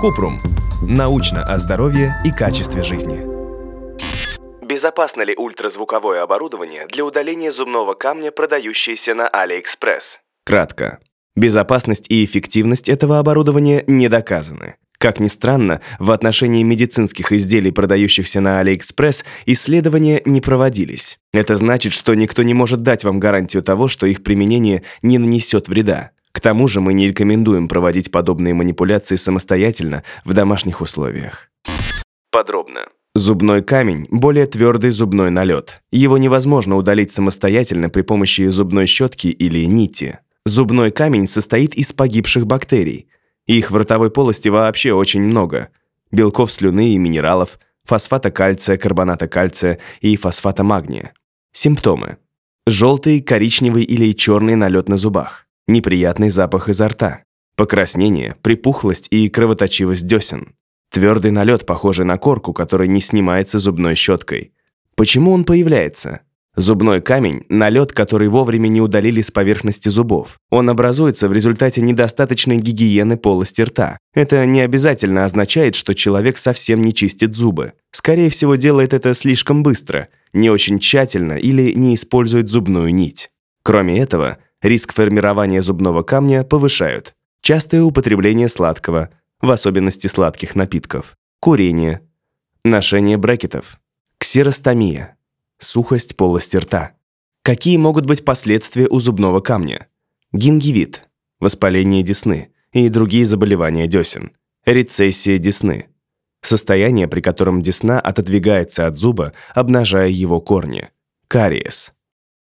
Купрум. Научно о здоровье и качестве жизни. Безопасно ли ультразвуковое оборудование для удаления зубного камня, продающееся на AliExpress? Кратко. Безопасность и эффективность этого оборудования не доказаны. Как ни странно, в отношении медицинских изделий, продающихся на AliExpress, исследования не проводились. Это значит, что никто не может дать вам гарантию того, что их применение не нанесет вреда. К тому же мы не рекомендуем проводить подобные манипуляции самостоятельно в домашних условиях. Подробно. Зубной камень – более твердый зубной налет. Его невозможно удалить самостоятельно при помощи зубной щетки или нити. Зубной камень состоит из погибших бактерий. Их в ротовой полости вообще очень много. Белков слюны и минералов, фосфата кальция, карбоната кальция и фосфата магния. Симптомы. Желтый, коричневый или черный налет на зубах. Неприятный запах изо рта. Покраснение, припухлость и кровоточивость десен. Твердый налет, похожий на корку, который не снимается зубной щеткой. Почему он появляется? Зубной камень – налет, который вовремя не удалили с поверхности зубов. Он образуется в результате недостаточной гигиены полости рта. Это не обязательно означает, что человек совсем не чистит зубы. Скорее всего, делает это слишком быстро, не очень тщательно или не использует зубную нить. Кроме этого, риск формирования зубного камня повышают. Частое употребление сладкого, в особенности сладких напитков, курение, ношение брекетов, ксеростомия, сухость полости рта. Какие могут быть последствия у зубного камня? Гингивит, воспаление десны и другие заболевания десен, рецессия десны, состояние, при котором десна отодвигается от зуба, обнажая его корни, кариес.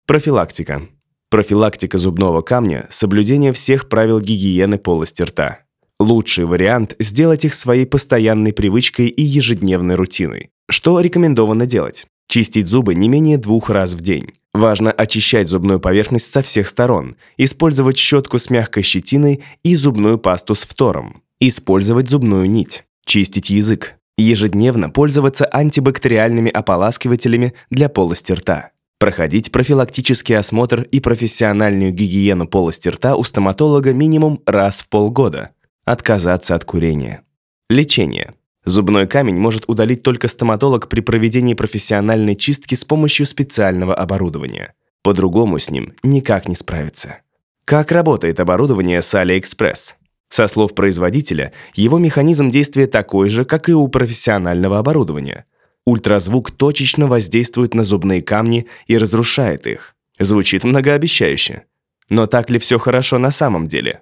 Профилактика. Профилактика зубного камня – соблюдение всех правил гигиены полости рта. Лучший вариант – сделать их своей постоянной привычкой и ежедневной рутиной. Что рекомендовано делать? Чистить зубы не менее двух раз в день. Важно очищать зубную поверхность со всех сторон, использовать щетку с мягкой щетиной и зубную пасту с фтором. Использовать зубную нить. Чистить язык. Ежедневно пользоваться антибактериальными ополаскивателями для полости рта. Проходить профилактический осмотр и профессиональную гигиену полости рта у стоматолога минимум раз в полгода. Отказаться от курения. Лечение. Зубной камень может удалить только стоматолог при проведении профессиональной чистки с помощью специального оборудования. По-другому с ним никак не справиться. Как работает оборудование с AliExpress? Со слов производителя, его механизм действия такой же, как и у профессионального оборудования. Ультразвук точечно воздействует на зубные камни и разрушает их. Звучит многообещающе. Но так ли все хорошо на самом деле?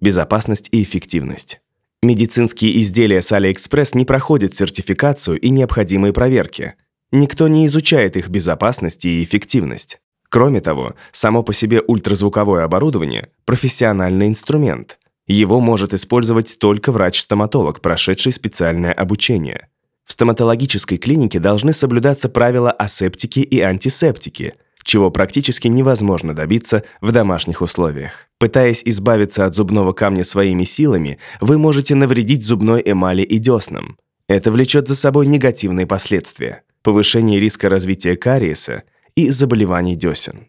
Безопасность и эффективность. Медицинские изделия с AliExpress не проходят сертификацию и необходимые проверки. Никто не изучает их безопасность и эффективность. Кроме того, само по себе ультразвуковое оборудование – профессиональный инструмент. Его может использовать только врач-стоматолог, прошедший специальное обучение. В стоматологической клинике должны соблюдаться правила асептики и антисептики – чего практически невозможно добиться в домашних условиях. Пытаясь избавиться от зубного камня своими силами, вы можете навредить зубной эмали и деснам. Это влечет за собой негативные последствия – повышение риска развития кариеса и заболеваний десен.